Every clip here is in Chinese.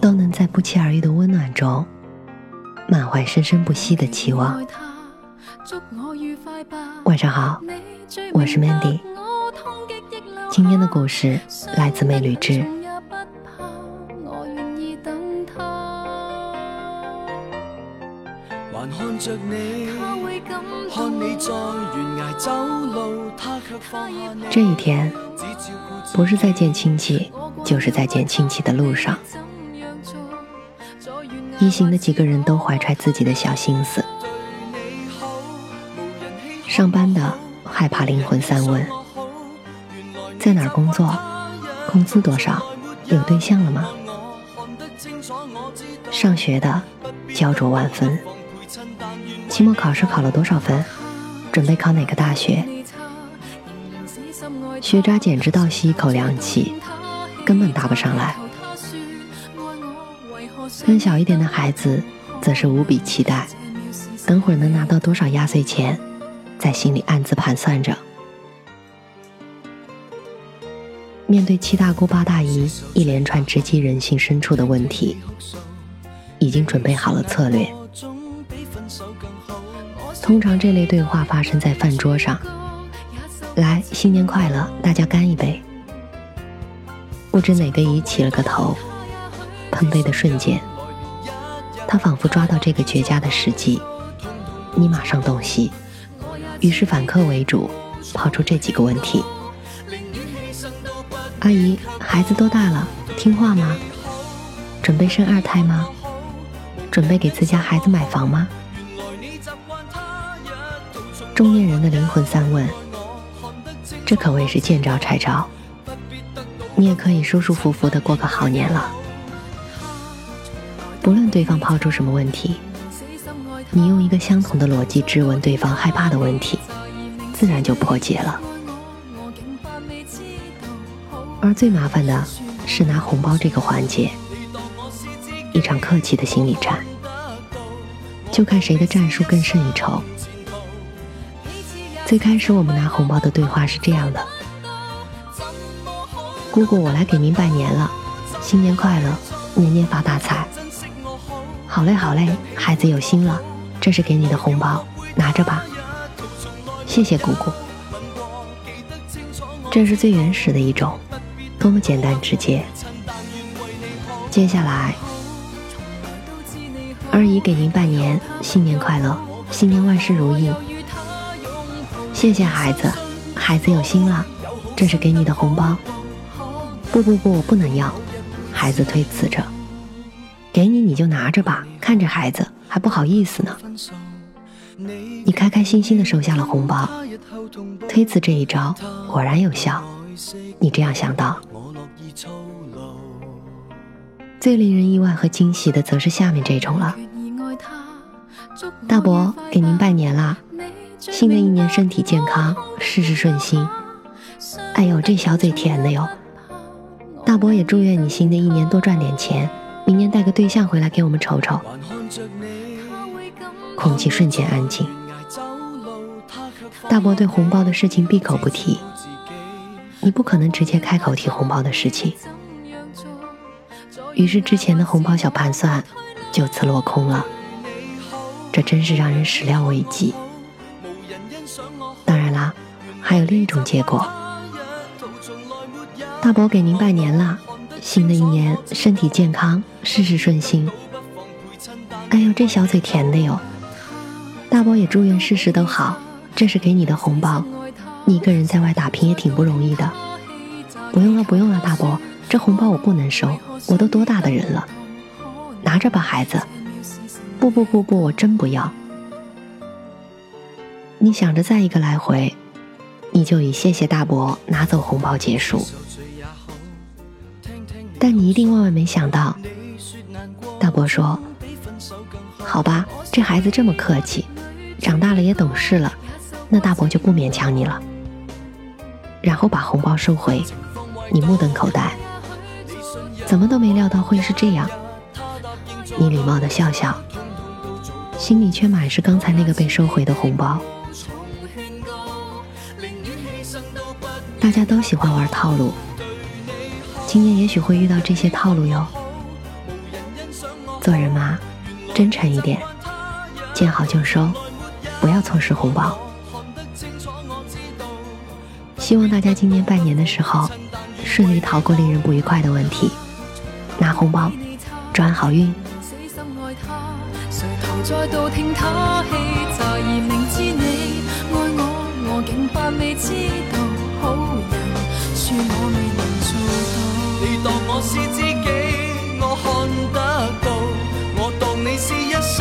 都能在不期而遇的温暖中，满怀生生不息的期望。晚上好，我是 Mandy。今天的故事来自《魅旅之》。这一天，不是在见亲戚，就是在见亲戚的路上。一行的几个人都怀揣自己的小心思。上班的害怕灵魂三问：在哪儿工作？工资多少？有对象了吗？上学的焦灼万分。期末考试考了多少分？准备考哪个大学？学渣简直倒吸一口凉气，根本答不上来。更小一点的孩子，则是无比期待，等会儿能拿到多少压岁钱，在心里暗自盘算着。面对七大姑八大姨一连串直击人性深处的问题，已经准备好了策略。通常这类对话发生在饭桌上。来，新年快乐！大家干一杯。不知哪个姨起了个头，碰杯的瞬间，他仿佛抓到这个绝佳的时机，你马上洞悉，于是反客为主，抛出这几个问题：阿姨，孩子多大了？听话吗？准备生二胎吗？准备给自家孩子买房吗？中年人的灵魂三问，这可谓是见招拆招。你也可以舒舒服服的过个好年了。不论对方抛出什么问题，你用一个相同的逻辑质问对方害怕的问题，自然就破解了。而最麻烦的是拿红包这个环节，一场客气的心理战，就看谁的战术更胜一筹。最开始我们拿红包的对话是这样的：“姑姑，我来给您拜年了，新年快乐，年年发大财。”“好嘞，好嘞，孩子有心了，这是给你的红包，拿着吧。”“谢谢姑姑。”这是最原始的一种，多么简单直接。接下来，二姨给您拜年，新年快乐，新年万事如意。谢谢孩子，孩子有心了，这是给你的红包。不不不，我不能要。孩子推辞着，给你你就拿着吧，看着孩子还不好意思呢。你开开心心的收下了红包，推辞这一招果然有效，你这样想到。最令人意外和惊喜的则是下面这种了。大伯给您拜年啦。新的一年身体健康，事事顺心。哎呦，这小嘴甜的哟！大伯也祝愿你新的一年多赚点钱，明年带个对象回来给我们瞅瞅。空气瞬间安静。大伯对红包的事情闭口不提，你不可能直接开口提红包的事情。于是之前的红包小盘算就此落空了。这真是让人始料未及。当然啦，还有另一种结果。大伯给您拜年了，新的一年身体健康，事事顺心。哎呦，这小嘴甜的哟！大伯也祝愿事事都好，这是给你的红包。你一个人在外打拼也挺不容易的。不用了，不用了，大伯，这红包我不能收，我都多大的人了？拿着吧，孩子。不不不不，我真不要。你想着再一个来回，你就以谢谢大伯拿走红包结束。但你一定万万没想到，大伯说：“好吧，这孩子这么客气，长大了也懂事了，那大伯就不勉强你了。然后把红包收回，你目瞪口呆，怎么都没料到会是这样。你礼貌的笑笑，心里却满是刚才那个被收回的红包。大家都喜欢玩套路，今年也许会遇到这些套路哟。做人嘛，真诚一点，见好就收，不要错失红包。希望大家今年拜年的时候，顺利逃过令人不愉快的问题，拿红包，转好运。要学会他是知己我看得到我当你是一生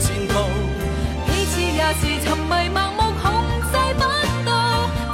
前途。彼此也是沉迷盲目控制不到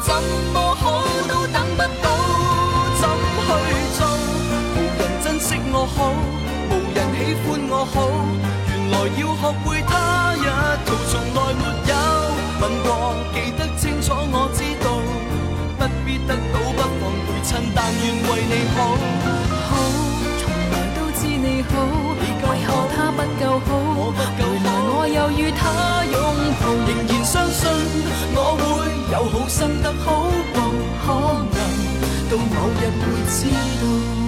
怎么好都等不到。怎去做？无人珍惜我好无人喜欢我好原来要学会仍然相信我会有好心得好报，可能到某日会知道。